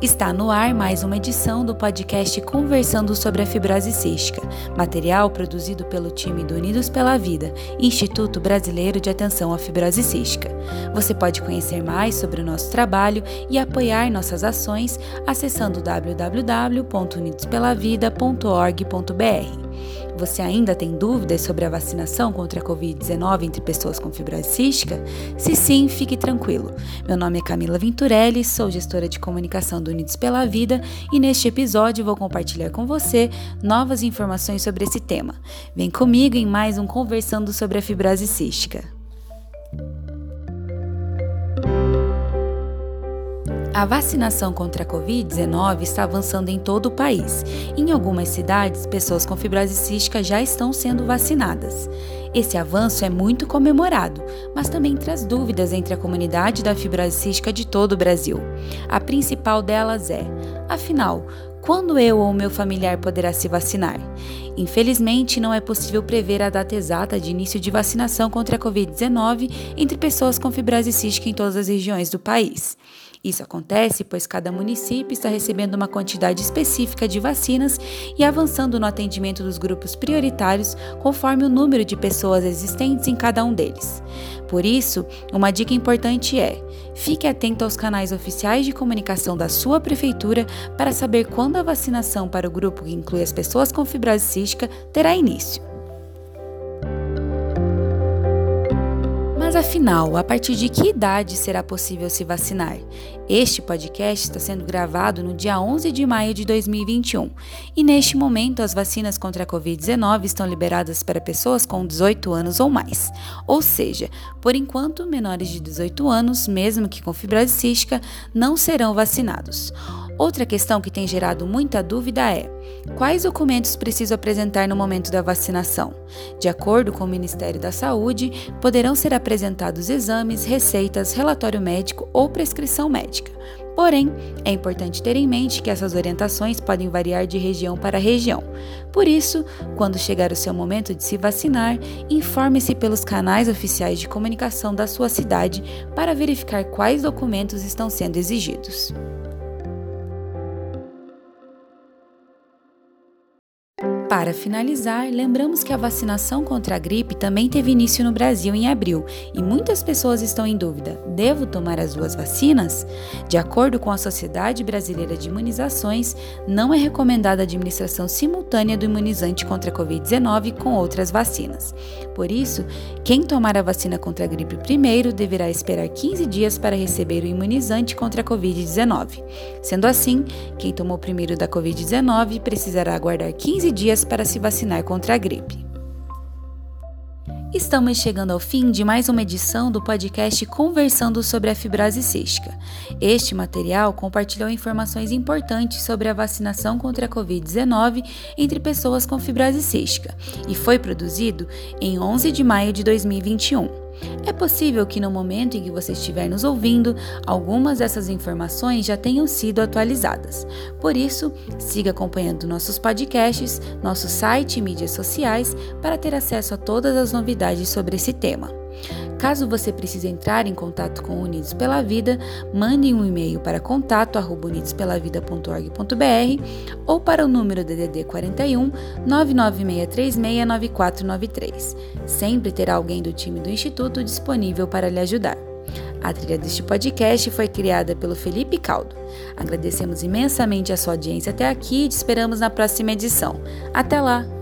Está no ar mais uma edição do podcast Conversando sobre a Fibrose Cística, material produzido pelo time do Unidos pela Vida, Instituto Brasileiro de Atenção à Fibrose Cística. Você pode conhecer mais sobre o nosso trabalho e apoiar nossas ações acessando www.unidospelavida.org.br. Você ainda tem dúvidas sobre a vacinação contra a Covid-19 entre pessoas com fibrose cística? Se sim, fique tranquilo. Meu nome é Camila Venturelli, sou gestora de comunicação do Unidos pela Vida e neste episódio vou compartilhar com você novas informações sobre esse tema. Vem comigo em mais um Conversando sobre a Fibrose Cística. A vacinação contra a Covid-19 está avançando em todo o país. Em algumas cidades, pessoas com fibrose cística já estão sendo vacinadas. Esse avanço é muito comemorado, mas também traz dúvidas entre a comunidade da fibrose cística de todo o Brasil. A principal delas é: afinal, quando eu ou meu familiar poderá se vacinar? Infelizmente, não é possível prever a data exata de início de vacinação contra a Covid-19 entre pessoas com fibrose cística em todas as regiões do país. Isso acontece pois cada município está recebendo uma quantidade específica de vacinas e avançando no atendimento dos grupos prioritários conforme o número de pessoas existentes em cada um deles. Por isso, uma dica importante é: fique atento aos canais oficiais de comunicação da sua prefeitura para saber quando a vacinação para o grupo que inclui as pessoas com fibrose cística terá início. Mas afinal, a partir de que idade será possível se vacinar? Este podcast está sendo gravado no dia 11 de maio de 2021 e neste momento as vacinas contra a Covid-19 estão liberadas para pessoas com 18 anos ou mais. Ou seja, por enquanto, menores de 18 anos, mesmo que com fibrose cística, não serão vacinados. Outra questão que tem gerado muita dúvida é: quais documentos preciso apresentar no momento da vacinação? De acordo com o Ministério da Saúde, poderão ser apresentados exames, receitas, relatório médico ou prescrição médica. Porém, é importante ter em mente que essas orientações podem variar de região para região. Por isso, quando chegar o seu momento de se vacinar, informe-se pelos canais oficiais de comunicação da sua cidade para verificar quais documentos estão sendo exigidos. Para finalizar, lembramos que a vacinação contra a gripe também teve início no Brasil em abril e muitas pessoas estão em dúvida: devo tomar as duas vacinas? De acordo com a Sociedade Brasileira de Imunizações, não é recomendada a administração simultânea do imunizante contra a Covid-19 com outras vacinas. Por isso, quem tomar a vacina contra a gripe primeiro deverá esperar 15 dias para receber o imunizante contra a Covid-19. Sendo assim, quem tomou primeiro da Covid-19 precisará aguardar 15 dias dias para se vacinar contra a gripe. Estamos chegando ao fim de mais uma edição do podcast Conversando sobre a Fibrose Cística. Este material compartilhou informações importantes sobre a vacinação contra a Covid-19 entre pessoas com fibrose cística e foi produzido em 11 de maio de 2021. É possível que no momento em que você estiver nos ouvindo, algumas dessas informações já tenham sido atualizadas. Por isso, siga acompanhando nossos podcasts, nosso site e mídias sociais para ter acesso a todas as novidades sobre esse tema. Caso você precise entrar em contato com Unidos pela Vida, mande um e-mail para contato@unidospelavida.org.br ou para o número DDD 41 996369493. Sempre terá alguém do time do instituto disponível para lhe ajudar. A trilha deste podcast foi criada pelo Felipe Caldo. Agradecemos imensamente a sua audiência até aqui e te esperamos na próxima edição. Até lá!